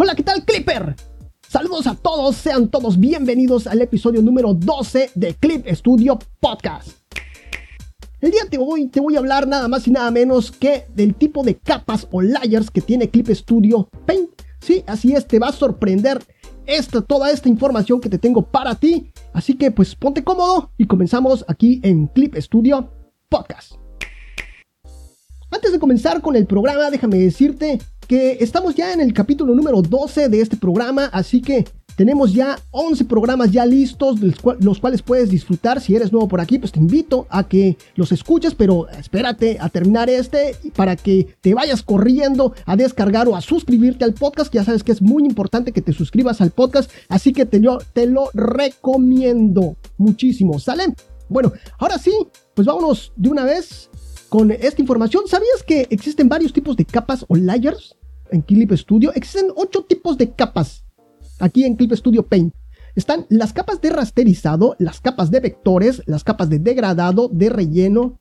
Hola, ¿qué tal Clipper? Saludos a todos, sean todos bienvenidos al episodio número 12 de Clip Studio Podcast. El día de hoy te voy a hablar nada más y nada menos que del tipo de capas o layers que tiene Clip Studio Paint. Sí, así es, te va a sorprender esta, toda esta información que te tengo para ti. Así que pues ponte cómodo y comenzamos aquí en Clip Studio Podcast. Antes de comenzar con el programa, déjame decirte que estamos ya en el capítulo número 12 de este programa, así que tenemos ya 11 programas ya listos, los cuales puedes disfrutar. Si eres nuevo por aquí, pues te invito a que los escuches, pero espérate a terminar este para que te vayas corriendo a descargar o a suscribirte al podcast. Ya sabes que es muy importante que te suscribas al podcast, así que te, yo te lo recomiendo muchísimo. ¿Sale? Bueno, ahora sí, pues vámonos de una vez con esta información. ¿Sabías que existen varios tipos de capas o layers en Clip Studio? Existen ocho tipos de capas aquí en Clip Studio Paint. Están las capas de rasterizado, las capas de vectores, las capas de degradado, de relleno,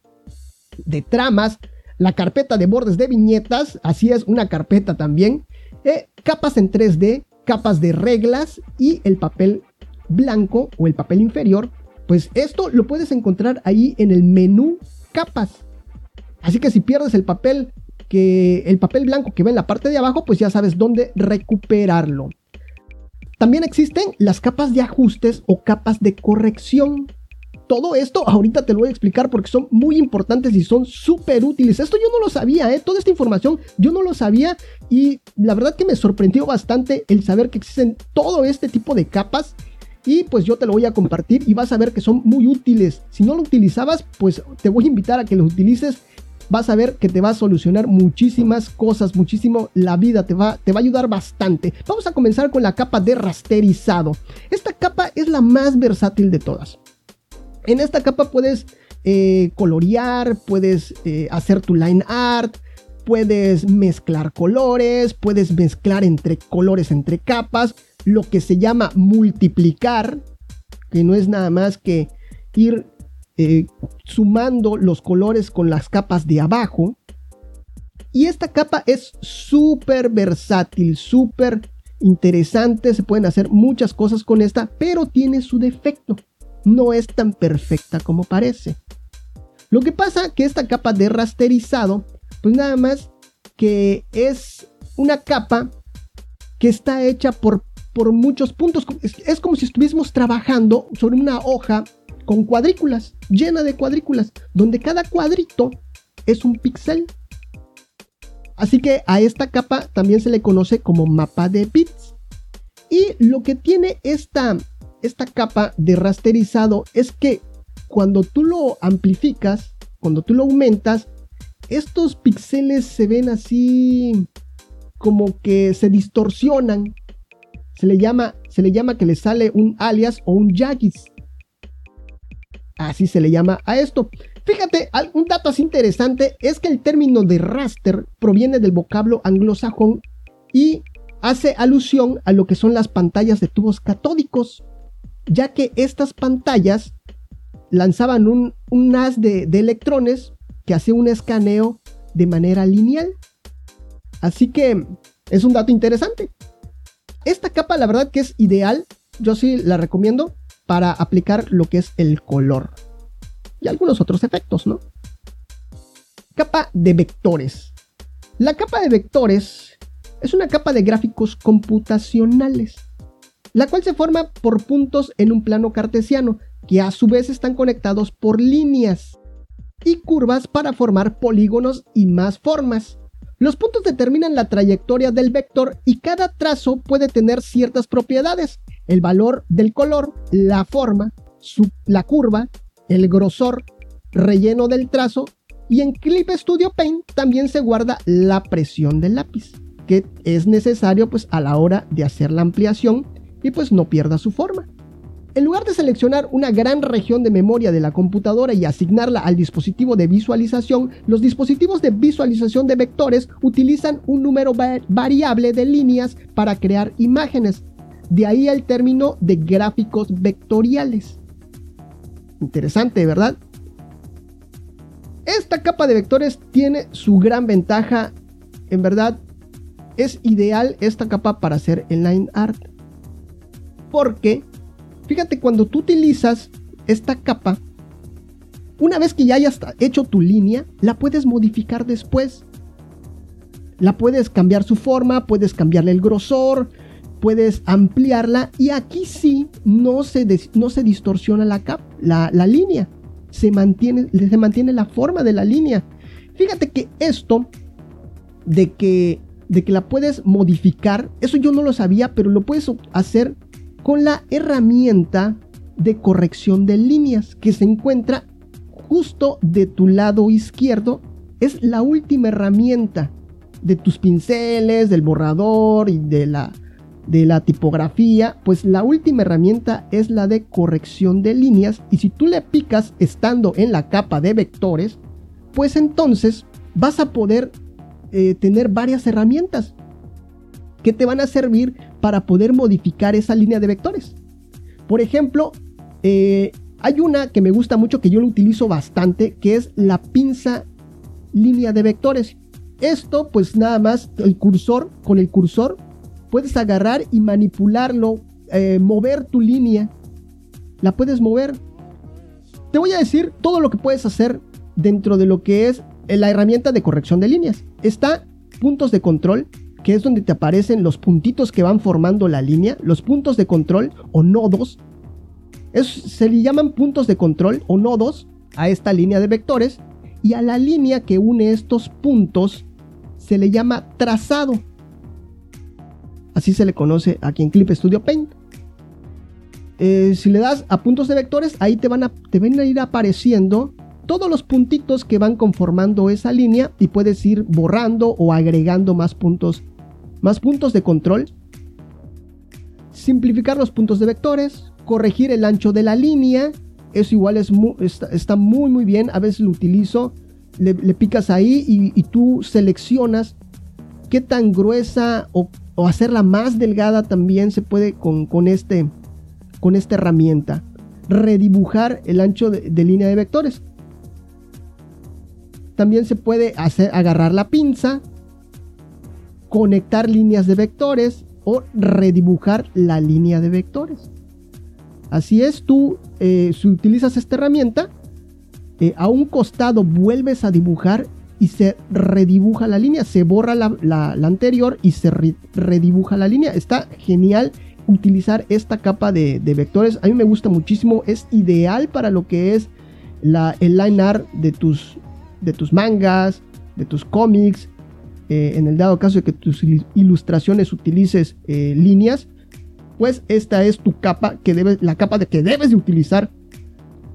de tramas, la carpeta de bordes de viñetas, así es, una carpeta también, eh, capas en 3D, capas de reglas y el papel blanco o el papel inferior. Pues esto lo puedes encontrar ahí en el menú capas. Así que si pierdes el papel que el papel blanco que ve en la parte de abajo, pues ya sabes dónde recuperarlo. También existen las capas de ajustes o capas de corrección. Todo esto ahorita te lo voy a explicar porque son muy importantes y son súper útiles. Esto yo no lo sabía, ¿eh? toda esta información yo no lo sabía y la verdad que me sorprendió bastante el saber que existen todo este tipo de capas y pues yo te lo voy a compartir y vas a ver que son muy útiles. Si no lo utilizabas, pues te voy a invitar a que lo utilices vas a ver que te va a solucionar muchísimas cosas, muchísimo la vida, te va, te va a ayudar bastante. Vamos a comenzar con la capa de rasterizado. Esta capa es la más versátil de todas. En esta capa puedes eh, colorear, puedes eh, hacer tu line art, puedes mezclar colores, puedes mezclar entre colores, entre capas, lo que se llama multiplicar, que no es nada más que ir eh, sumando los colores con las capas de abajo. Y esta capa es súper versátil, súper interesante. Se pueden hacer muchas cosas con esta, pero tiene su defecto. No es tan perfecta como parece. Lo que pasa que esta capa de rasterizado, pues nada más que es una capa que está hecha por, por muchos puntos. es como si estuviésemos trabajando sobre una hoja con cuadrículas, llena de cuadrículas, donde cada cuadrito es un píxel. Así que a esta capa también se le conoce como mapa de bits. Y lo que tiene esta, esta capa de rasterizado es que cuando tú lo amplificas, cuando tú lo aumentas, estos píxeles se ven así como que se distorsionan. Se le llama, se le llama que le sale un alias o un jaggis. Así se le llama a esto. Fíjate, un dato así interesante es que el término de raster proviene del vocablo anglosajón y hace alusión a lo que son las pantallas de tubos catódicos, ya que estas pantallas lanzaban un, haz de, de electrones que hacía un escaneo de manera lineal. Así que es un dato interesante. Esta capa la verdad que es ideal, yo sí la recomiendo para aplicar lo que es el color y algunos otros efectos, ¿no? Capa de vectores. La capa de vectores es una capa de gráficos computacionales, la cual se forma por puntos en un plano cartesiano, que a su vez están conectados por líneas y curvas para formar polígonos y más formas. Los puntos determinan la trayectoria del vector y cada trazo puede tener ciertas propiedades, el valor del color, la forma, la curva, el grosor, relleno del trazo y en Clip Studio Paint también se guarda la presión del lápiz, que es necesario pues a la hora de hacer la ampliación y pues no pierda su forma. En lugar de seleccionar una gran región de memoria de la computadora y asignarla al dispositivo de visualización, los dispositivos de visualización de vectores utilizan un número variable de líneas para crear imágenes, de ahí el término de gráficos vectoriales. Interesante, ¿verdad? Esta capa de vectores tiene su gran ventaja, en verdad, es ideal esta capa para hacer el line art. Porque, fíjate, cuando tú utilizas esta capa, una vez que ya hayas hecho tu línea, la puedes modificar después. La puedes cambiar su forma, puedes cambiarle el grosor, puedes ampliarla y aquí sí no se, no se distorsiona la, cap, la, la línea. Se mantiene, se mantiene la forma de la línea. Fíjate que esto de que, de que la puedes modificar, eso yo no lo sabía, pero lo puedes hacer con la herramienta de corrección de líneas que se encuentra justo de tu lado izquierdo. Es la última herramienta de tus pinceles, del borrador y de la, de la tipografía, pues la última herramienta es la de corrección de líneas y si tú le picas estando en la capa de vectores, pues entonces vas a poder eh, tener varias herramientas que te van a servir para poder modificar esa línea de vectores. Por ejemplo, eh, hay una que me gusta mucho que yo lo utilizo bastante, que es la pinza línea de vectores. Esto pues nada más el cursor, con el cursor puedes agarrar y manipularlo, eh, mover tu línea. La puedes mover. Te voy a decir todo lo que puedes hacer dentro de lo que es la herramienta de corrección de líneas. Está puntos de control, que es donde te aparecen los puntitos que van formando la línea, los puntos de control o nodos. se le llaman puntos de control o nodos a esta línea de vectores y a la línea que une estos puntos se le llama trazado. Así se le conoce aquí en Clip Studio Paint. Eh, si le das a puntos de vectores, ahí te van, a, te a ir apareciendo todos los puntitos que van conformando esa línea y puedes ir borrando o agregando más puntos, más puntos de control. Simplificar los puntos de vectores, corregir el ancho de la línea, eso igual es está, muy muy bien, a veces lo utilizo, le, picas ahí y, tú seleccionas qué tan gruesa o, hacerla más delgada también se puede con, este, con esta herramienta. Redibujar el ancho de línea de vectores. También se puede hacer, agarrar la pinza, conectar líneas de vectores o redibujar la línea de vectores. Así es, tú eh, si utilizas esta herramienta, eh, a un costado vuelves a dibujar y se redibuja la línea, se borra la, anterior y se redibuja la línea. Está genial utilizar esta capa de, vectores. A mí me gusta muchísimo, es ideal para lo que es la, el line art de tus, de tus mangas, de tus cómics, eh, en el dado caso de que tus ilustraciones utilices eh, líneas, pues esta es tu capa que debes, la capa de que debes de utilizar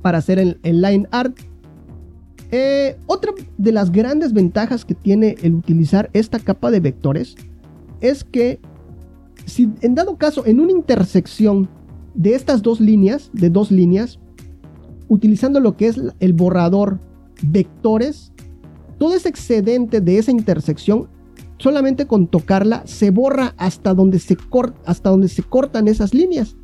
para hacer el, line art. Eh, otra de las grandes ventajas que tiene el utilizar esta capa de vectores es que si en dado caso en una intersección de estas dos líneas, de dos líneas, utilizando lo que es el borrador vectores, todo ese excedente de esa intersección, solamente con tocarla, se borra hasta donde se, hasta donde se cortan esas líneas.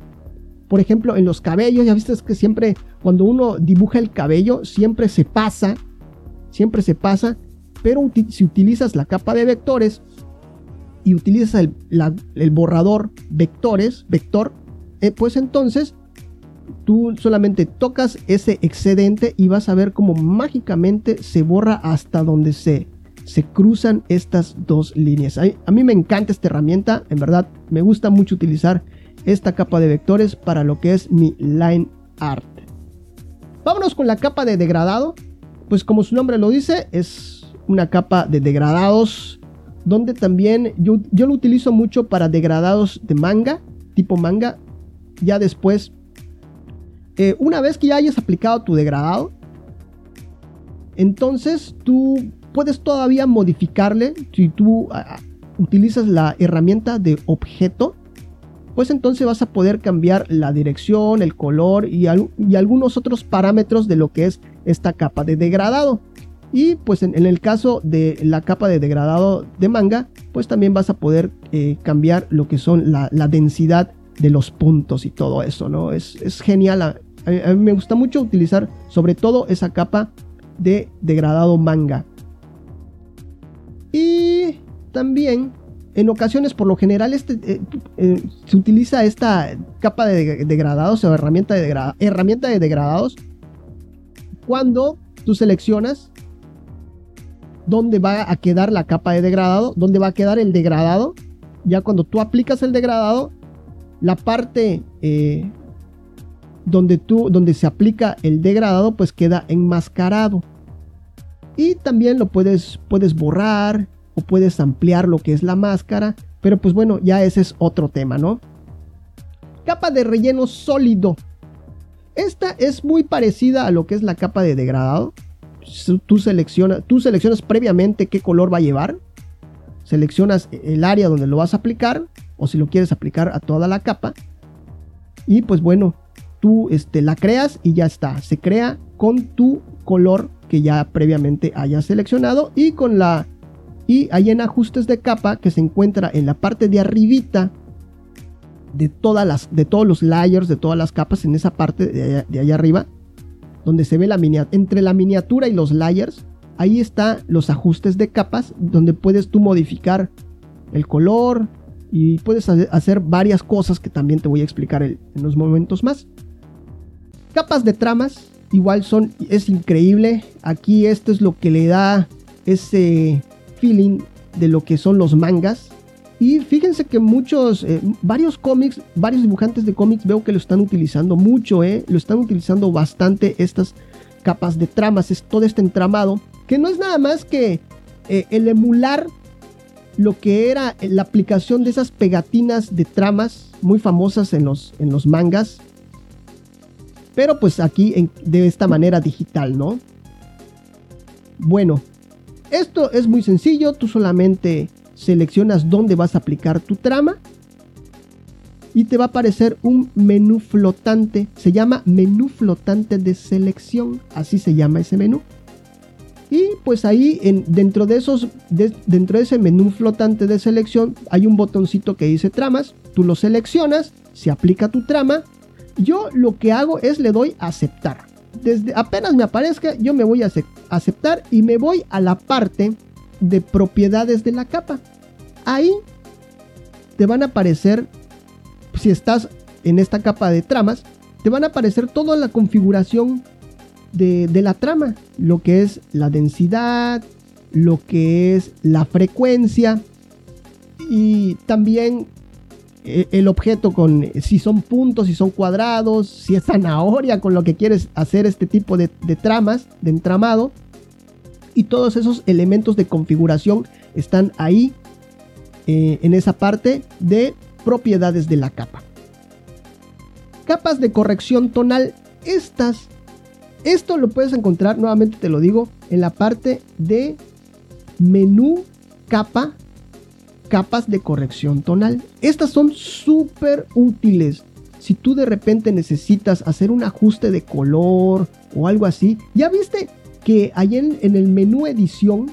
Por ejemplo, en los cabellos, ya viste que siempre cuando uno dibuja el cabello, siempre se pasa, siempre se pasa, pero si utilizas la capa de vectores y utilizas el, borrador vectores, vector, eh, pues entonces tú solamente tocas ese excedente y vas a ver cómo mágicamente se borra hasta donde se, se cruzan estas dos líneas. A, mí me encanta esta herramienta, en verdad me gusta mucho utilizar esta capa de vectores para lo que es mi line art. Vámonos con la capa de degradado. Pues como su nombre lo dice, es una capa de degradados donde también yo, yo lo utilizo mucho para degradados de manga, tipo manga. Ya después eh, una vez que ya hayas aplicado tu degradado, entonces tú puedes todavía modificarle. Si tú utilizas la herramienta de objeto, pues entonces vas a poder cambiar la dirección, el color y, algunos otros parámetros de lo que es esta capa de degradado. Y pues en, el caso de la capa de degradado de manga, pues también vas a poder eh, cambiar lo que son la, densidad de los puntos y todo eso, ¿no? Es, es genial a, mí me gusta mucho utilizar sobre todo esa capa de degradado manga. Y también en ocasiones, por lo general, este, eh, eh, se utiliza esta capa de degradados o herramienta de, herramienta de degradados cuando tú seleccionas dónde va a quedar la capa de degradado, dónde va a quedar el degradado. Ya cuando tú aplicas el degradado, la parte eh, donde, tú, donde se aplica el degradado, pues queda enmascarado. Y también lo puedes, puedes borrar o puedes ampliar lo que es la máscara. Pero pues bueno, ya ese es otro tema, ¿no? Capa de relleno sólido. Esta es muy parecida a lo que es la capa de degradado. Tú seleccionas, tú seleccionas previamente qué color va a llevar. Seleccionas el área donde lo vas a aplicar o si lo quieres aplicar a toda la capa. Y pues bueno, tú este, la creas y ya está. Se crea con tu color que ya previamente hayas seleccionado y con la y hay en ajustes de capa que se encuentra en la parte de arribita de todas las de todos los layers de todas las capas en esa parte de allá, arriba donde se ve la miniatura entre la miniatura y los layers ahí está los ajustes de capas donde puedes tú modificar el color y puedes hacer varias cosas que también te voy a explicar en unos momentos más capas de tramas igual son es increíble aquí esto es lo que le da ese feeling de lo que son los mangas. Y fíjense que muchos, eh, varios cómics, varios dibujantes de cómics veo que lo están utilizando mucho, eh, lo están utilizando bastante estas capas de tramas, todo este entramado, que no es nada más que eh, el emular lo que era la aplicación de esas pegatinas de tramas muy famosas en los, en los mangas, pero pues aquí de esta manera digital, ¿no? Bueno, esto es muy sencillo, tú solamente seleccionas dónde vas a aplicar tu trama y te va a aparecer un menú flotante. Se llama menú flotante de selección, así se llama ese menú. Y pues ahí en, dentro, de esos, dentro de ese menú flotante de selección hay un botoncito que dice tramas. Tú lo seleccionas, se aplica tu trama. Yo lo que hago es le doy aceptar desde apenas me aparezca, yo me voy a aceptar y me voy a la parte de propiedades de la capa. Ahí te van a aparecer, si estás en esta capa de tramas, te van a aparecer toda la configuración de, la trama, lo que es la densidad, lo que es la frecuencia y también eh, el objeto con si son puntos, si son cuadrados, si es zanahoria con lo que quieres hacer este tipo de, tramas, de entramado. Y todos esos elementos de configuración están ahí eh, en esa parte de propiedades de la capa. Capas de corrección tonal. Estas, esto lo puedes encontrar, nuevamente te lo digo, en la parte de menú capa capas de corrección tonal. Estas son súper útiles. Si tú de repente necesitas hacer un ajuste de color o algo así, ya viste que ahí en, el menú edición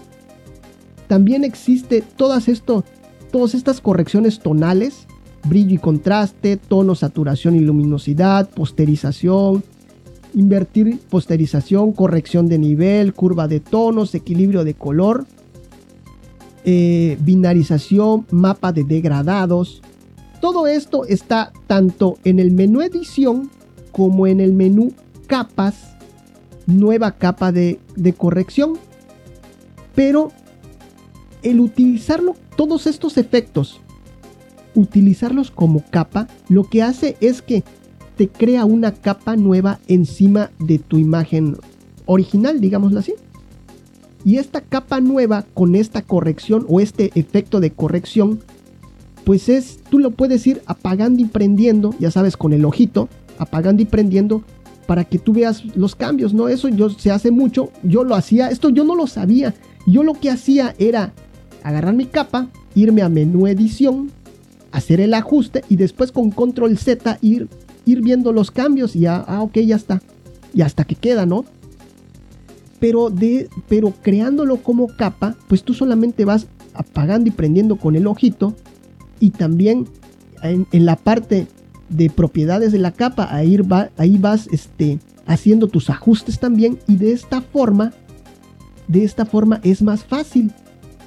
también existe todas esto, todas estas correcciones tonales, brillo y contraste, tono, saturación y luminosidad, posterización, invertir posterización, corrección de nivel, curva de tonos, equilibrio de color. Eh, binarización, mapa de degradados. Todo esto está tanto en el menú edición como en el menú capas, nueva capa de, de corrección. Pero el utilizarlo, todos estos efectos, utilizarlos como capa, lo que hace es que te crea una capa nueva encima de tu imagen original, digámoslo así. Y esta capa nueva con esta corrección o este efecto de corrección, pues es, tú lo puedes ir apagando y prendiendo, ya sabes, con el ojito, apagando y prendiendo para que tú veas los cambios, ¿no? Eso yo se hace mucho, yo lo hacía, esto yo no lo sabía. Yo lo que hacía era agarrar mi capa, irme a menú edición, hacer el ajuste y después con control Z ir, ir viendo los cambios y ya, ah, ok, ya está. Y hasta que queda, ¿no? pero, de, pero creándolo como capa, pues tú solamente vas apagando y prendiendo con el ojito y también en, la parte de propiedades de la capa, ahí, va, ahí vas este, haciendo tus ajustes también y de esta forma, de esta forma es más fácil.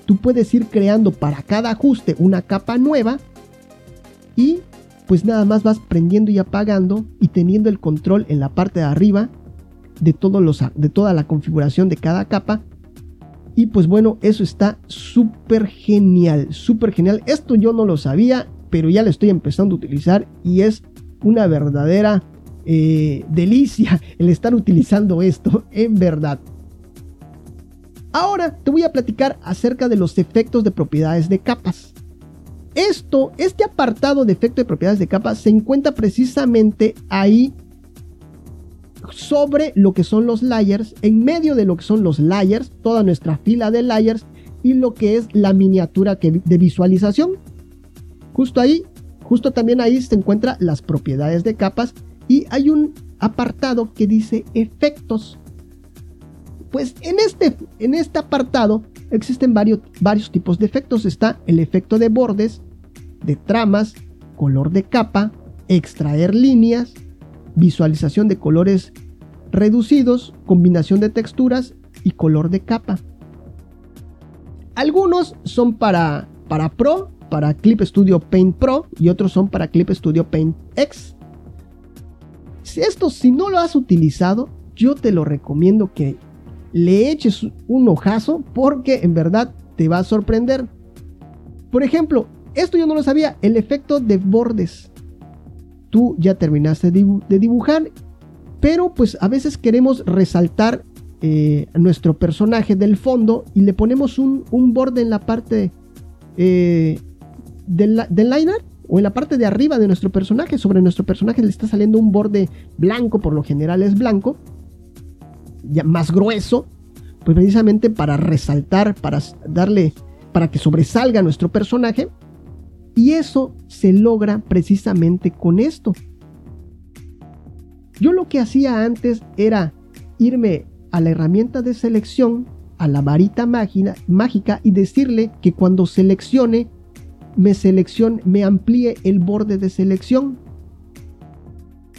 Tú puedes ir creando para cada ajuste una capa nueva y pues nada más vas prendiendo y apagando y teniendo el control en la parte de arriba de, todos los, de toda la configuración de cada capa. Y pues bueno, eso está súper genial, súper genial. Esto yo no lo sabía, pero ya lo estoy empezando a utilizar y es una verdadera eh, delicia el estar utilizando esto, en verdad. Ahora te voy a platicar acerca de los efectos de propiedades de capas. Esto, este apartado de efecto de propiedades de capas se encuentra precisamente ahí sobre lo que son los layers, en medio de lo que son los layers, toda nuestra fila de layers y lo que es la miniatura de visualización. Justo ahí, justo también ahí se encuentran las propiedades de capas y hay un apartado que dice efectos. Pues en este, en este apartado existen varios, varios tipos de efectos. Está el efecto de bordes, de tramas, color de capa, extraer líneas, visualización de colores reducidos, combinación de texturas y color de capa. Algunos son para, para Pro, para Clip Studio Paint Pro y otros son para Clip Studio Paint X. Si esto, si no lo has utilizado, yo te lo recomiendo que le eches un ojazo porque en verdad te va a sorprender. Por ejemplo, esto yo no lo sabía, el efecto de bordes. Tú ya terminaste de dibujar, pero pues a veces queremos resaltar eh, nuestro personaje del fondo y le ponemos un, borde en la parte eh, del, del liner o en la parte de arriba de nuestro personaje. Sobre nuestro personaje le está saliendo un borde blanco, por lo general es blanco ya más grueso, pues precisamente para resaltar, para darle, para que sobresalga nuestro personaje. Y eso se logra precisamente con esto. Yo lo que hacía antes era irme a la herramienta de selección, a la varita mágica y decirle que cuando seleccione, me seleccione, me amplíe el borde de selección.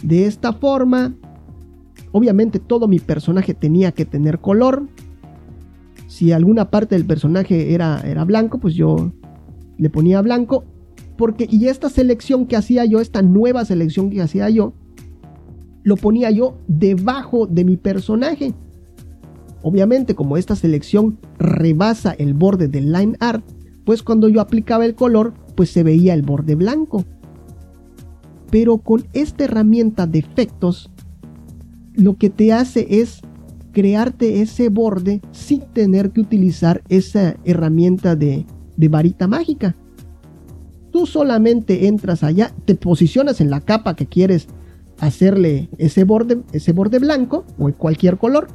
De esta forma, Obviamente todo mi personaje tenía que tener color. Si alguna parte del personaje era, era blanco, pues yo le ponía blanco. Porque, y esta selección que hacía yo, esta nueva selección que hacía yo, lo ponía yo debajo de mi personaje. Obviamente, como esta selección rebasa el borde del line art, pues cuando yo aplicaba el color, pues se veía el borde blanco. Pero con esta herramienta de efectos, lo que te hace es crearte ese borde sin tener que utilizar esa herramienta de, varita mágica. Tú solamente entras allá, te posicionas en la capa que quieres hacerle ese borde, ese borde blanco o en cualquier color.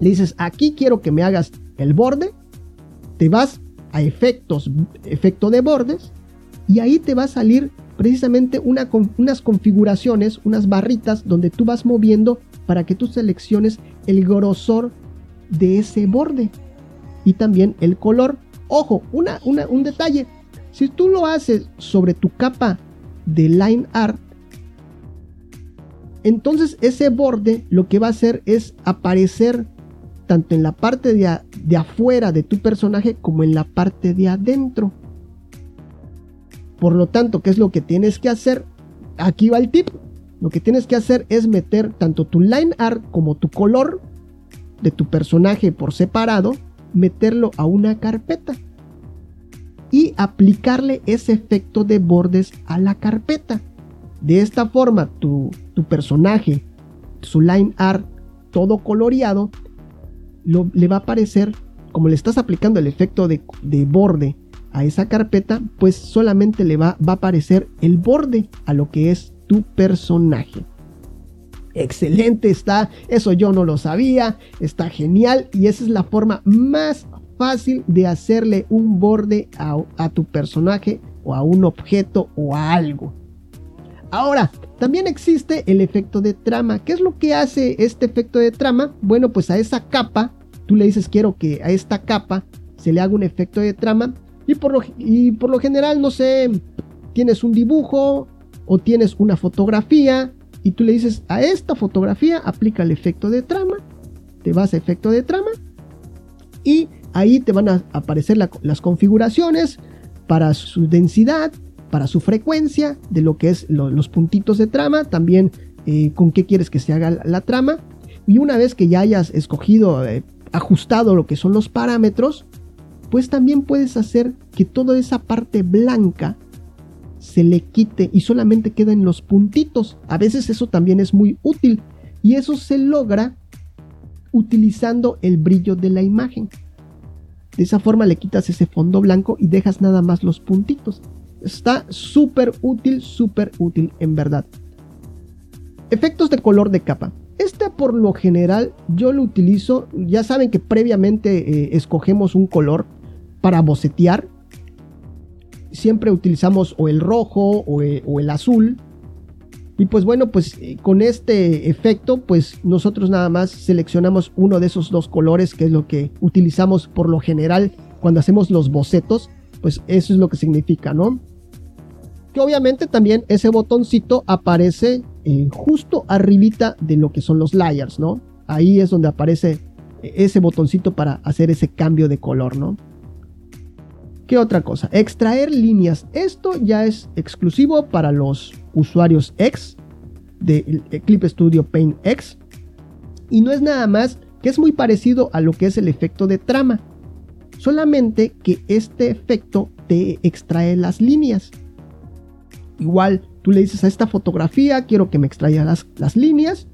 Le dices, aquí quiero que me hagas el borde. Te vas a efectos, efecto de bordes. Y ahí te va a salir precisamente unas configuraciones, unas barritas donde tú vas moviendo para que tú selecciones el grosor de ese borde y también el color. Ojo, una, un detalle. Si tú lo haces sobre tu capa de line art, entonces ese borde lo que va a hacer es aparecer tanto en la parte de, de afuera de tu personaje como en la parte de adentro. Por lo tanto, ¿qué es lo que tienes que hacer? Aquí va el tip. Lo que tienes que hacer es meter tanto tu line art como tu color de tu personaje por separado, meterlo a una carpeta y aplicarle ese efecto de bordes a la carpeta. De esta forma, tu, personaje, su line art, todo coloreado, le va a aparecer, como le estás aplicando el efecto de, de borde a esa carpeta, pues solamente le va, va a aparecer el borde a lo que es tu personaje. Excelente está, eso yo no lo sabía, está genial y esa es la forma más fácil de hacerle un borde a, a tu personaje o a un objeto o a algo. Ahora, también existe el efecto de trama. ¿Qué es lo que hace este efecto de trama? Bueno, pues a esa capa, tú le dices quiero que a esta capa se le haga un efecto de trama y por lo, y por lo general, no sé, tienes un dibujo o tienes una fotografía y tú le dices a esta fotografía aplica el efecto de trama, te vas a efecto de trama y Ahí te van a aparecer las configuraciones para su densidad, para su frecuencia, de lo que es los puntitos de trama, también eh, con qué quieres que se haga la, trama. Y una vez que ya hayas escogido, eh, ajustado lo que son los parámetros, pues también puedes hacer que toda esa parte blanca se le quite y solamente queden los puntitos. A veces eso también es muy útil y eso se logra utilizando el brillo de la imagen. De esa forma le quitas ese fondo blanco y dejas nada más los puntitos. Está súper útil, súper útil en verdad. Efectos de color de capa. Este por lo general yo lo utilizo, ya saben que previamente eh, escogemos un color para bocetear. Siempre utilizamos o el rojo o eh, el, azul. Y pues bueno, pues eh, con este efecto, pues nosotros nada más seleccionamos uno de esos dos colores, que es lo que utilizamos por lo general cuando hacemos los bocetos. Pues eso es lo que significa, ¿no? Que obviamente también ese botoncito aparece eh, justo arribita de lo que son los layers, ¿no? Ahí es donde aparece ese botoncito para hacer ese cambio de color, ¿no? ¿Qué otra cosa? Extraer líneas. Esto ya es exclusivo para los usuarios X de Clip Studio Paint X. Y no es nada más que es muy parecido a lo que es el efecto de trama. Solamente que este efecto te extrae las líneas. Igual tú le dices a esta fotografía, quiero que me extraiga las, las líneas.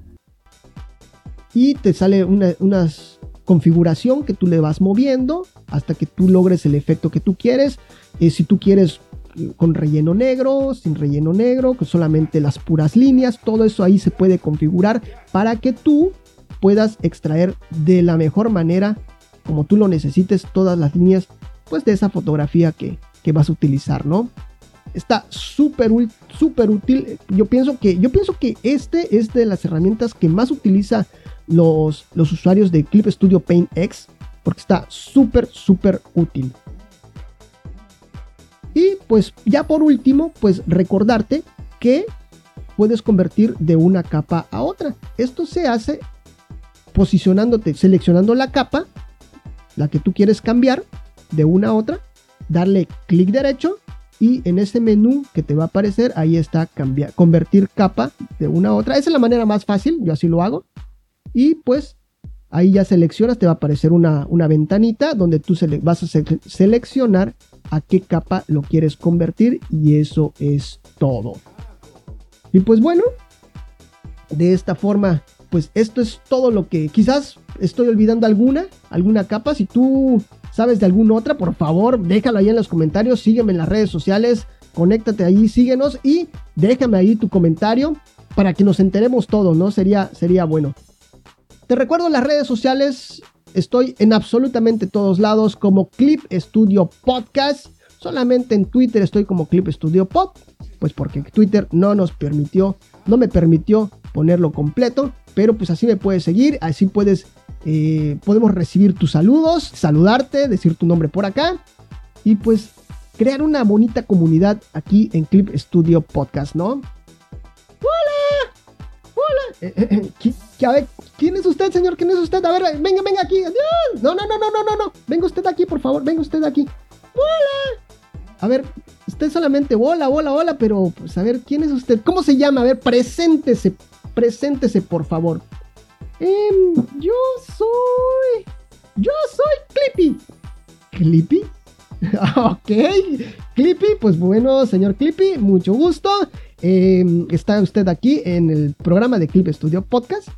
Y te sale una, unas configuración que tú le vas moviendo hasta que tú logres el efecto que tú quieres. Eh, si tú quieres eh, con relleno negro, sin relleno negro, solamente las puras líneas, todo eso ahí se puede configurar para que tú puedas extraer de la mejor manera, como tú lo necesites, todas las líneas pues de esa fotografía que, que vas a utilizar, ¿no? Está súper súper útil. Yo pienso que yo pienso que este es de las herramientas que más utiliza los, usuarios de Clip Studio Paint X porque está súper, súper útil. Y pues ya por último, pues recordarte que puedes convertir de una capa a otra. Esto se hace posicionándote, seleccionando la capa, la que tú quieres cambiar de una a otra, darle clic derecho y en ese menú que te va a aparecer, ahí está cambiar, convertir capa de una a otra. Esa es la manera más fácil, yo así lo hago. Y pues Ahí ya seleccionas, te va a aparecer una, una ventanita donde tú vas a seleccionar a qué capa lo quieres convertir y eso es todo. Y pues bueno, de esta forma, pues esto es todo lo que quizás estoy olvidando alguna, alguna capa. Si tú sabes de alguna otra, por favor, déjalo ahí en los comentarios, sígueme en las redes sociales, conéctate ahí, síguenos y déjame ahí tu comentario para que nos enteremos todos, ¿no? Sería, sería bueno. Te recuerdo las redes sociales, estoy en absolutamente todos lados como Clip Studio Podcast. Solamente en Twitter estoy como Clip Studio Pod, pues porque Twitter no nos permitió, no me permitió ponerlo completo, pero pues así me puedes seguir, así puedes, eh, podemos recibir tus saludos, saludarte, decir tu nombre por acá y pues crear una bonita comunidad aquí en Clip Studio Podcast, ¿no? ¡Hola! ¡Hola! Eh, eh, a ver, ¿quién es usted, señor? ¿Quién es usted? A ver, venga, venga aquí. No, no, no, no, no, no, no. Venga usted aquí, por favor. Venga usted aquí. Hola. A ver, usted solamente hola, hola, hola, pero pues a ver, ¿quién es usted? ¿Cómo se llama? A ver, preséntese. Preséntese, por favor. Em, yo soy. Yo soy Clippy. ¿Clippy? ok. Clippy, pues bueno, señor Clippy, mucho gusto. Em, está usted aquí en el programa de Clip Studio Podcast.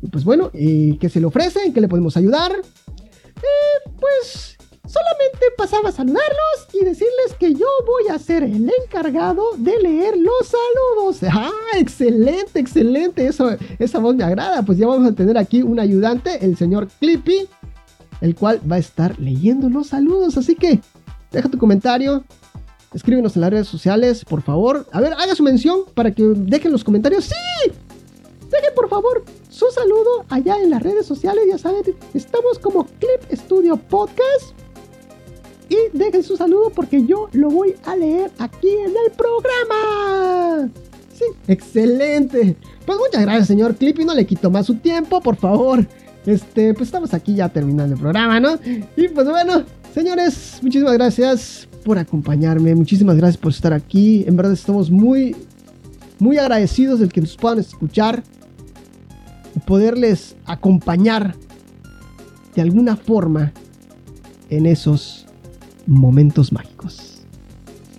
Y pues bueno, ¿qué se le ofrece? ¿En qué le podemos ayudar? Eh, pues solamente pasaba a saludarlos y decirles que yo voy a ser el encargado de leer los saludos. ¡Ah, excelente, excelente! Eso, esa voz me agrada. Pues ya vamos a tener aquí un ayudante, el señor Clippy, el cual va a estar leyendo los saludos. Así que deja tu comentario, escríbenos en las redes sociales, por favor. A ver, haga su mención para que dejen los comentarios. ¡Sí! Dejen por favor su saludo allá en las redes sociales. Ya saben, estamos como Clip Studio Podcast. Y dejen su saludo porque yo lo voy a leer aquí en el programa. Sí, excelente. Pues muchas gracias, señor Clip. Y no le quito más su tiempo, por favor. Este, pues estamos aquí ya terminando el programa, ¿no? Y pues bueno, señores, muchísimas gracias por acompañarme, muchísimas gracias por estar aquí. En verdad estamos muy, muy agradecidos del que nos puedan escuchar y poderles acompañar de alguna forma en esos momentos mágicos.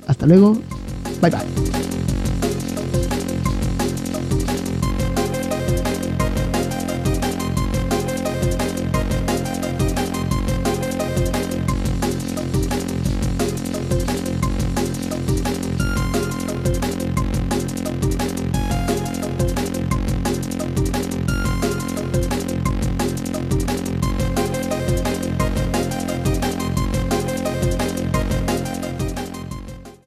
Hasta luego, bye bye.